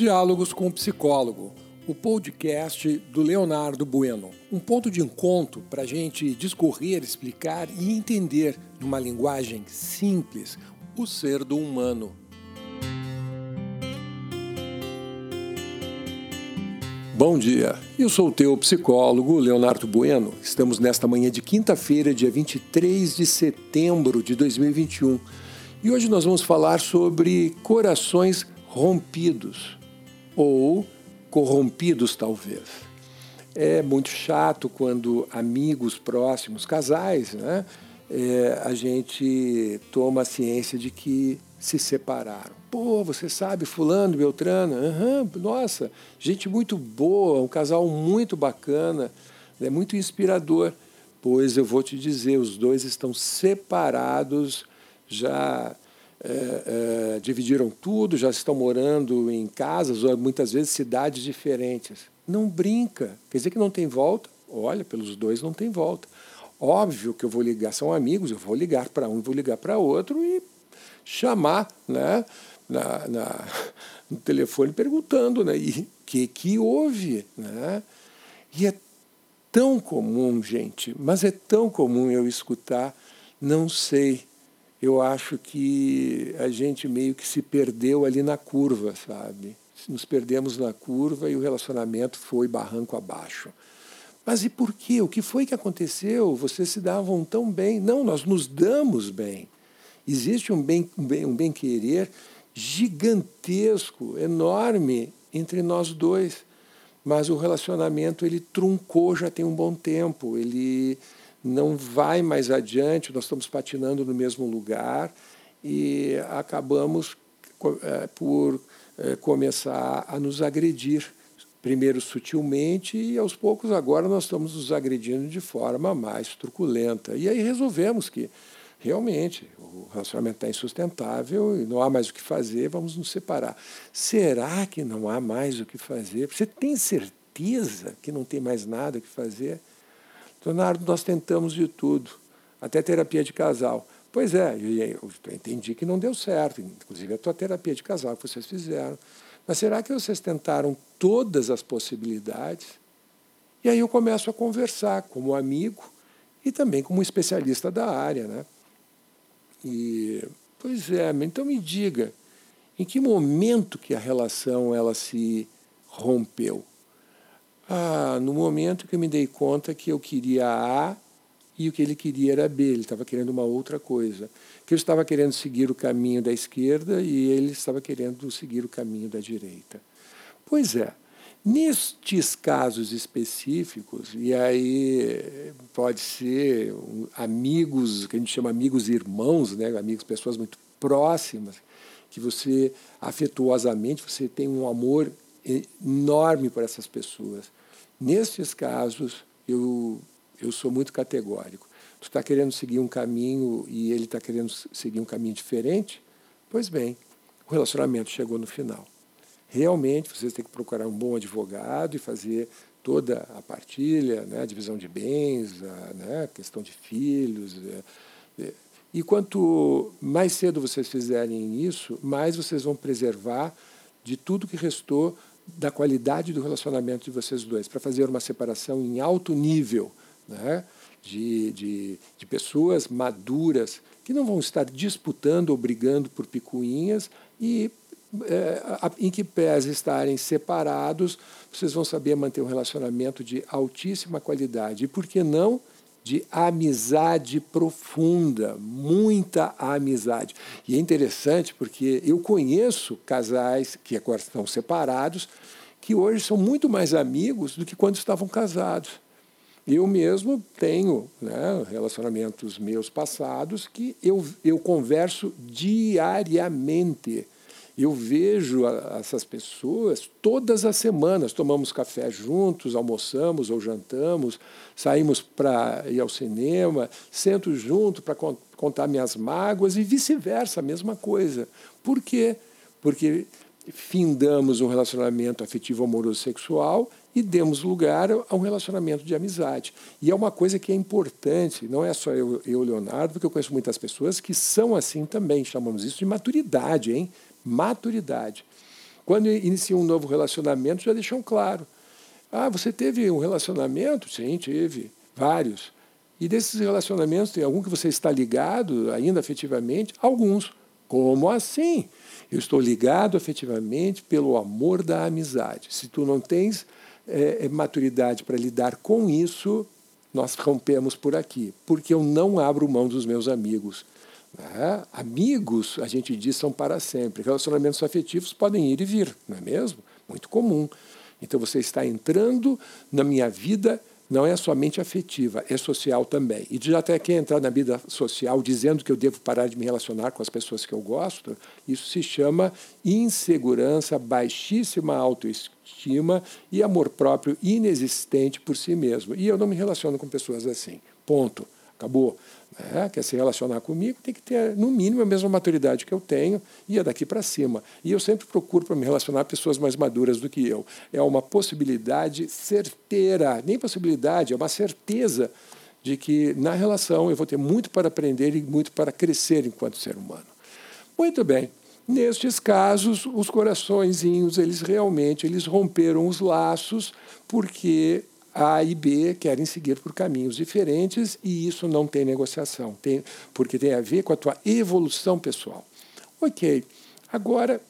Diálogos com o Psicólogo, o podcast do Leonardo Bueno. Um ponto de encontro para a gente discorrer, explicar e entender, numa linguagem simples, o ser do humano. Bom dia, eu sou o teu psicólogo Leonardo Bueno. Estamos nesta manhã de quinta-feira, dia 23 de setembro de 2021. E hoje nós vamos falar sobre corações rompidos ou corrompidos, talvez. É muito chato quando amigos próximos, casais, né, é, a gente toma ciência de que se separaram. Pô, você sabe, fulano, Beltrano, uhum, nossa, gente muito boa, um casal muito bacana, é muito inspirador. Pois eu vou te dizer, os dois estão separados já é, é, dividiram tudo, já estão morando em casas, ou muitas vezes cidades diferentes. Não brinca. Quer dizer que não tem volta? Olha, pelos dois não tem volta. Óbvio que eu vou ligar, são amigos, eu vou ligar para um, vou ligar para outro e chamar né, na, na, no telefone perguntando, né? O que, que houve? Né? E é tão comum, gente, mas é tão comum eu escutar, não sei, eu acho que a gente meio que se perdeu ali na curva, sabe? Nos perdemos na curva e o relacionamento foi barranco abaixo. Mas e por quê? O que foi que aconteceu? Vocês se davam tão bem. Não, nós nos damos bem. Existe um bem, um bem, um bem querer gigantesco, enorme entre nós dois. Mas o relacionamento ele truncou já tem um bom tempo. Ele não vai mais adiante, nós estamos patinando no mesmo lugar e acabamos é, por é, começar a nos agredir. Primeiro sutilmente e aos poucos agora nós estamos nos agredindo de forma mais truculenta. E aí resolvemos que realmente o relacionamento está insustentável e não há mais o que fazer, vamos nos separar. Será que não há mais o que fazer? Você tem certeza que não tem mais nada o que fazer? Leonardo, nós tentamos de tudo, até terapia de casal. Pois é, eu entendi que não deu certo, inclusive a tua terapia de casal que vocês fizeram. Mas será que vocês tentaram todas as possibilidades? E aí eu começo a conversar como amigo e também como especialista da área. Né? E, pois é, então me diga, em que momento que a relação ela se rompeu? Ah, no momento que eu me dei conta que eu queria A e o que ele queria era B, ele estava querendo uma outra coisa. Que eu estava querendo seguir o caminho da esquerda e ele estava querendo seguir o caminho da direita. Pois é, nestes casos específicos, e aí pode ser amigos, que a gente chama amigos irmãos, né, amigos, pessoas muito próximas, que você afetuosamente, você tem um amor enorme por essas pessoas. Nestes casos, eu, eu sou muito categórico. Tu está querendo seguir um caminho e ele está querendo seguir um caminho diferente? Pois bem, o relacionamento chegou no final. Realmente, vocês têm que procurar um bom advogado e fazer toda a partilha, né, a divisão de bens, a né, questão de filhos. É, é. E quanto mais cedo vocês fizerem isso, mais vocês vão preservar de tudo que restou da qualidade do relacionamento de vocês dois, para fazer uma separação em alto nível, né? de, de, de pessoas maduras que não vão estar disputando ou brigando por picuinhas e é, em que pese estarem separados, vocês vão saber manter um relacionamento de altíssima qualidade. E por que não? De amizade profunda, muita amizade. E é interessante porque eu conheço casais que agora estão separados, que hoje são muito mais amigos do que quando estavam casados. Eu mesmo tenho né, relacionamentos meus passados que eu, eu converso diariamente eu vejo a, essas pessoas todas as semanas. Tomamos café juntos, almoçamos ou jantamos, saímos para ir ao cinema, sento junto para contar minhas mágoas e vice-versa, a mesma coisa. Por quê? Porque findamos um relacionamento afetivo, amoroso, sexual e demos lugar a um relacionamento de amizade. E é uma coisa que é importante, não é só eu, eu Leonardo, porque eu conheço muitas pessoas que são assim também, chamamos isso de maturidade, hein? Maturidade. Quando iniciam um novo relacionamento, já deixam claro. Ah, você teve um relacionamento? Sim, tive. Vários. E desses relacionamentos, tem algum que você está ligado ainda afetivamente? Alguns. Como assim? Eu estou ligado afetivamente pelo amor da amizade. Se tu não tens é, maturidade para lidar com isso, nós rompemos por aqui, porque eu não abro mão dos meus amigos. Né? Amigos, a gente diz, são para sempre. Relacionamentos afetivos podem ir e vir, não é mesmo? Muito comum. Então você está entrando na minha vida não é somente afetiva, é social também. E já até quer entrar na vida social dizendo que eu devo parar de me relacionar com as pessoas que eu gosto, isso se chama insegurança, baixíssima autoestima e amor próprio inexistente por si mesmo. E eu não me relaciono com pessoas assim. Ponto. Acabou né, quer se relacionar comigo, tem que ter, no mínimo, a mesma maturidade que eu tenho e é daqui para cima. E eu sempre procuro para me relacionar pessoas mais maduras do que eu. É uma possibilidade certeira, nem possibilidade, é uma certeza de que na relação eu vou ter muito para aprender e muito para crescer enquanto ser humano. Muito bem. Nestes casos, os coraçõezinhos, eles realmente eles romperam os laços porque a e B querem seguir por caminhos diferentes e isso não tem negociação, tem, porque tem a ver com a tua evolução pessoal. Ok, agora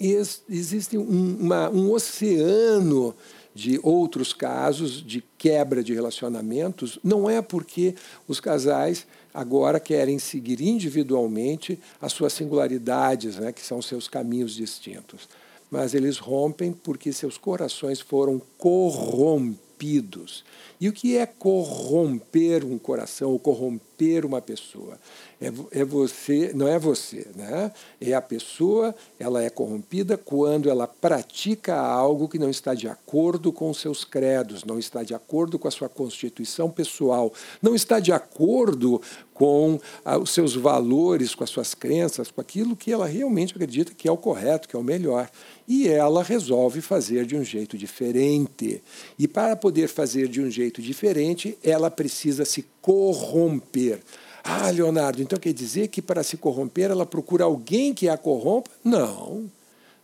ex, existe um, uma, um oceano de outros casos de quebra de relacionamentos, não é porque os casais agora querem seguir individualmente as suas singularidades, né, que são seus caminhos distintos, mas eles rompem porque seus corações foram corrompidos corrompidos. E o que é corromper um coração ou corromper uma pessoa? É, é você, não é você, né? É a pessoa, ela é corrompida quando ela pratica algo que não está de acordo com seus credos, não está de acordo com a sua constituição pessoal, não está de acordo com ah, os seus valores, com as suas crenças, com aquilo que ela realmente acredita que é o correto, que é o melhor. E ela resolve fazer de um jeito diferente. E para poder fazer de um jeito diferente, ela precisa se corromper. Ah, Leonardo, então quer dizer que para se corromper ela procura alguém que a corrompa? Não,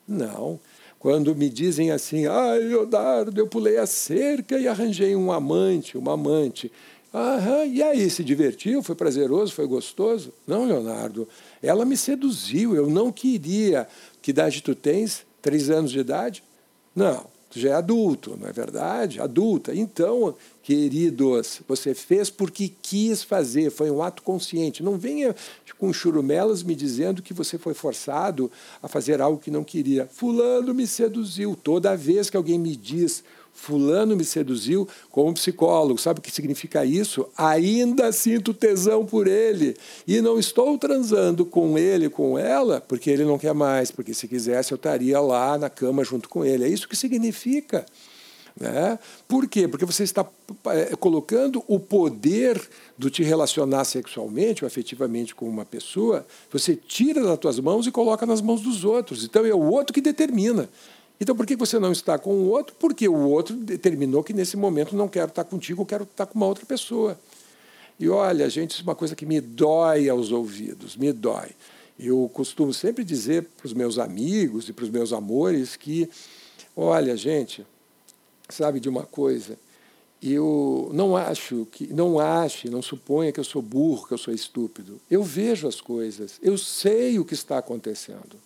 não. Quando me dizem assim, ah, Leonardo, eu pulei a cerca e arranjei um amante, uma amante. Aham, e aí, se divertiu? Foi prazeroso? Foi gostoso? Não, Leonardo, ela me seduziu, eu não queria. Que idade tu tens? Três anos de idade? Não, tu já é adulto, não é verdade? Adulta. Então, queridos, você fez porque quis fazer, foi um ato consciente. Não venha com churumelas me dizendo que você foi forçado a fazer algo que não queria. Fulano me seduziu. Toda vez que alguém me diz Fulano me seduziu como psicólogo. Sabe o que significa isso? Ainda sinto tesão por ele. E não estou transando com ele, com ela, porque ele não quer mais. Porque se quisesse, eu estaria lá na cama junto com ele. É isso que significa. Né? Por quê? Porque você está é, colocando o poder do te relacionar sexualmente ou afetivamente com uma pessoa, você tira das tuas mãos e coloca nas mãos dos outros. Então é o outro que determina. Então, por que você não está com o outro? Porque o outro determinou que nesse momento não quero estar contigo, quero estar com uma outra pessoa. E olha, gente, isso é uma coisa que me dói aos ouvidos, me dói. Eu costumo sempre dizer para os meus amigos e para os meus amores que, olha, gente, sabe de uma coisa? Eu não acho que, não ache, não suponha que eu sou burro, que eu sou estúpido. Eu vejo as coisas, eu sei o que está acontecendo.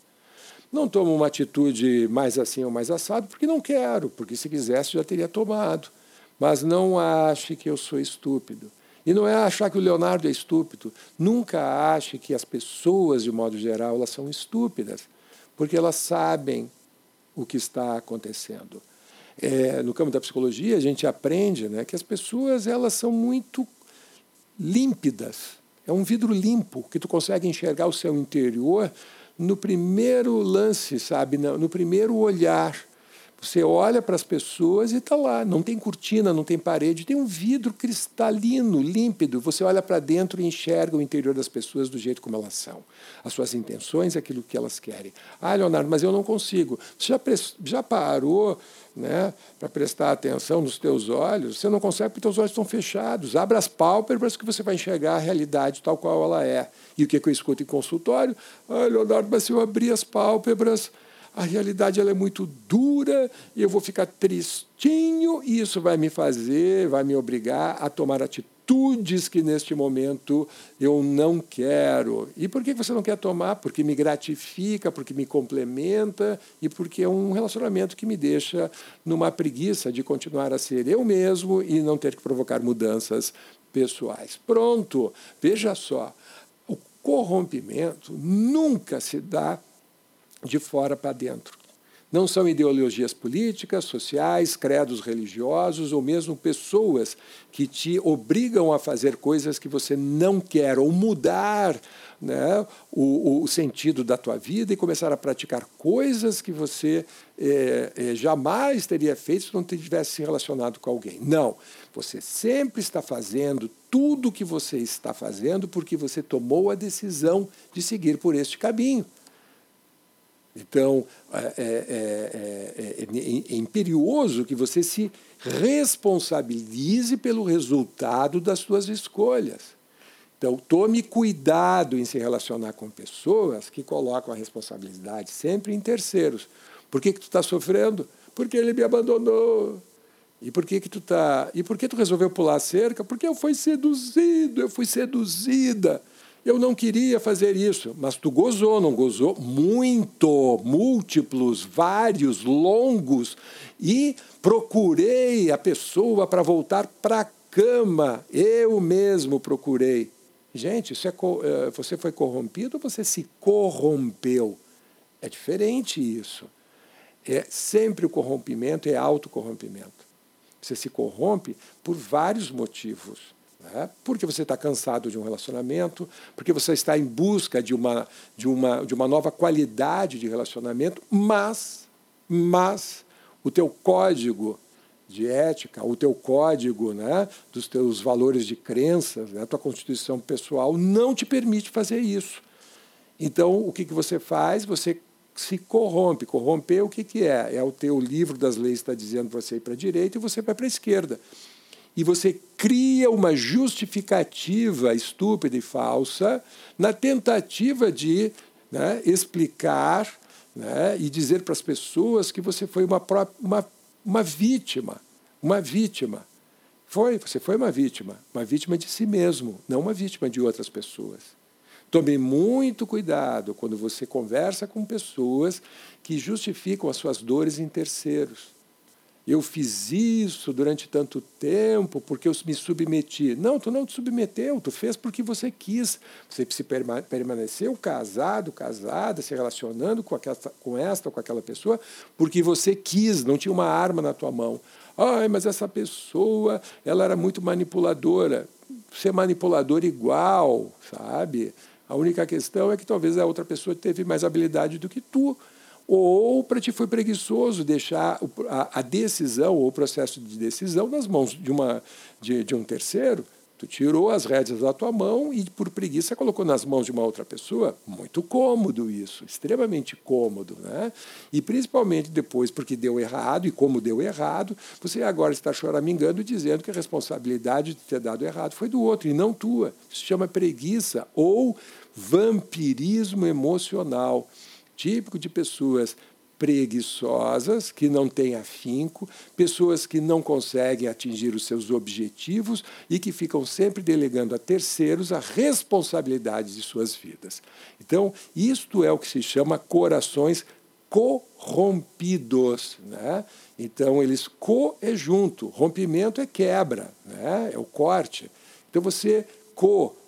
Não tomo uma atitude mais assim ou mais assado porque não quero, porque se quisesse já teria tomado. Mas não ache que eu sou estúpido. E não é achar que o Leonardo é estúpido. Nunca ache que as pessoas, de modo geral, elas são estúpidas, porque elas sabem o que está acontecendo. É, no campo da psicologia, a gente aprende né, que as pessoas elas são muito límpidas. É um vidro limpo, que tu consegue enxergar o seu interior no primeiro lance, sabe? No primeiro olhar. Você olha para as pessoas e está lá. Não tem cortina, não tem parede, tem um vidro cristalino, límpido. Você olha para dentro e enxerga o interior das pessoas do jeito como elas são. As suas intenções, aquilo que elas querem. Ah, Leonardo, mas eu não consigo. Você já, já parou né, para prestar atenção nos teus olhos? Você não consegue porque teus olhos estão fechados. Abra as pálpebras que você vai enxergar a realidade tal qual ela é. E o que, que eu escuto em consultório? Ah, Leonardo, mas se eu abrir as pálpebras a realidade ela é muito dura e eu vou ficar tristinho e isso vai me fazer, vai me obrigar a tomar atitudes que neste momento eu não quero. E por que você não quer tomar? Porque me gratifica, porque me complementa e porque é um relacionamento que me deixa numa preguiça de continuar a ser eu mesmo e não ter que provocar mudanças pessoais. Pronto, veja só. O corrompimento nunca se dá de fora para dentro. Não são ideologias políticas, sociais, credos religiosos ou mesmo pessoas que te obrigam a fazer coisas que você não quer ou mudar né, o, o, sentido da tua vida e começar a praticar coisas que você é, é, jamais teria feito se não tivesse se relacionado com alguém. Não. Você sempre está fazendo tudo o que você está fazendo porque você tomou a decisão de seguir por este caminho. Então, é, é, é, é, imperioso que você se responsabilize pelo resultado das suas escolhas. Então, tome cuidado em se relacionar com pessoas que colocam a responsabilidade sempre em terceiros. Por que, que tu está sofrendo? Porque ele me abandonou. E por que, que tu tá? E por que tu resolveu pular a cerca? Porque eu fui seduzido, eu fui seduzida. Eu não queria fazer isso, mas tu gozou, não gozou? Muito, múltiplos, vários, longos. E procurei a pessoa para voltar para a cama. Eu mesmo procurei. Gente, é, eh, você foi corrompido ou você se corrompeu? É diferente isso. É sempre o corrompimento é autocorrompimento. Você se corrompe por vários motivos. Né? Porque você está cansado de um relacionamento, porque você está em busca de uma, de uma, de uma nova qualidade de relacionamento, mas, mas o teu código de ética, o teu código né, dos teus valores de crenças, né, a tua constituição pessoal não te permite fazer isso. Então, o que, que você faz? Você se corrompe. Corromper o que, que é? É o teu livro das leis está dizendo você ir para a direita e você vai para a esquerda e você cria uma justificativa estúpida e falsa na tentativa de né, explicar né, e dizer para as pessoas que você foi uma, uma, uma vítima, uma vítima. Foi, você foi uma vítima, uma vítima de si mesmo, não uma vítima de outras pessoas. Tome muito cuidado quando você conversa com pessoas que justificam as suas dores em terceiros eu fiz isso durante tanto tempo porque eu me submeti. Não, tu não te submeteu, tu fez porque você quis. Você se permaneceu casado, casada, se relacionando com, aquela, com esta ou com aquela pessoa porque você quis, não tinha uma arma na tua mão. Ai, mas essa pessoa, ela era muito manipuladora. Ser manipulador igual, sabe? A única questão é que talvez a outra pessoa teve mais habilidade do que tu ou para ti foi preguiçoso deixar a, decisão ou o processo de decisão nas mãos de, uma, de, de um terceiro. Tu tirou as rédeas da tua mão e, por preguiça, colocou nas mãos de uma outra pessoa. Muito cômodo isso, extremamente cômodo. Né? E principalmente depois, porque deu errado, e como deu errado, você agora está choramingando dizendo que a responsabilidade de ter dado errado foi do outro e não tua. Isso se chama preguiça ou vampirismo emocional típico de pessoas preguiçosas, que não têm afinco, pessoas que não conseguem atingir os seus objetivos e que ficam sempre delegando a terceiros a responsabilidade de suas vidas. Então, isto é o que se chama corações corrompidos. Né? Então, eles co é junto, rompimento é quebra, né? é o corte. Então, você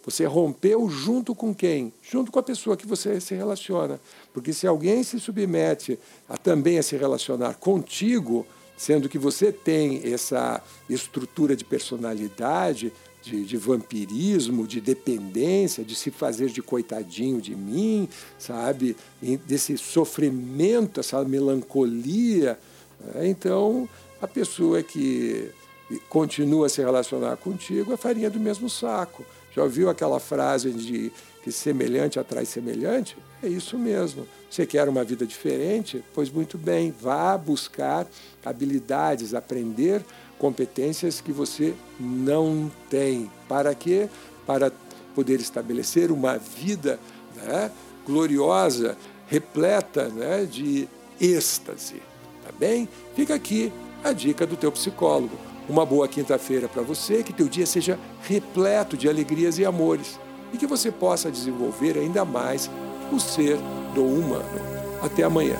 você rompeu junto com quem? Junto com a pessoa que você se relaciona. Porque se alguém se submete a também a se relacionar contigo, sendo que você tem essa estrutura de personalidade, de, de, vampirismo, de dependência, de se fazer de coitadinho de mim, sabe? Desse sofrimento, essa melancolia. Né? Então, a pessoa que continua a se relacionar contigo é farinha do mesmo saco. Já ouviu aquela frase de que semelhante atrai semelhante? É isso mesmo. Você quer uma vida diferente? Pois muito bem, vá buscar habilidades, aprender competências que você não tem. Para quê? Para poder estabelecer uma vida né, gloriosa, repleta né, de êxtase. Tá bem? Fica aqui a dica do teu psicólogo. Uma boa quinta-feira para você, que teu dia seja repleto de alegrias e amores e que você possa desenvolver ainda mais o ser do humano. Até amanhã.